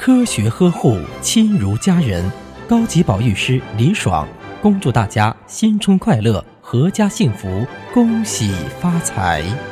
科学呵护亲如家人高级保育师李爽恭祝大家新春快乐阖家幸福恭喜发财。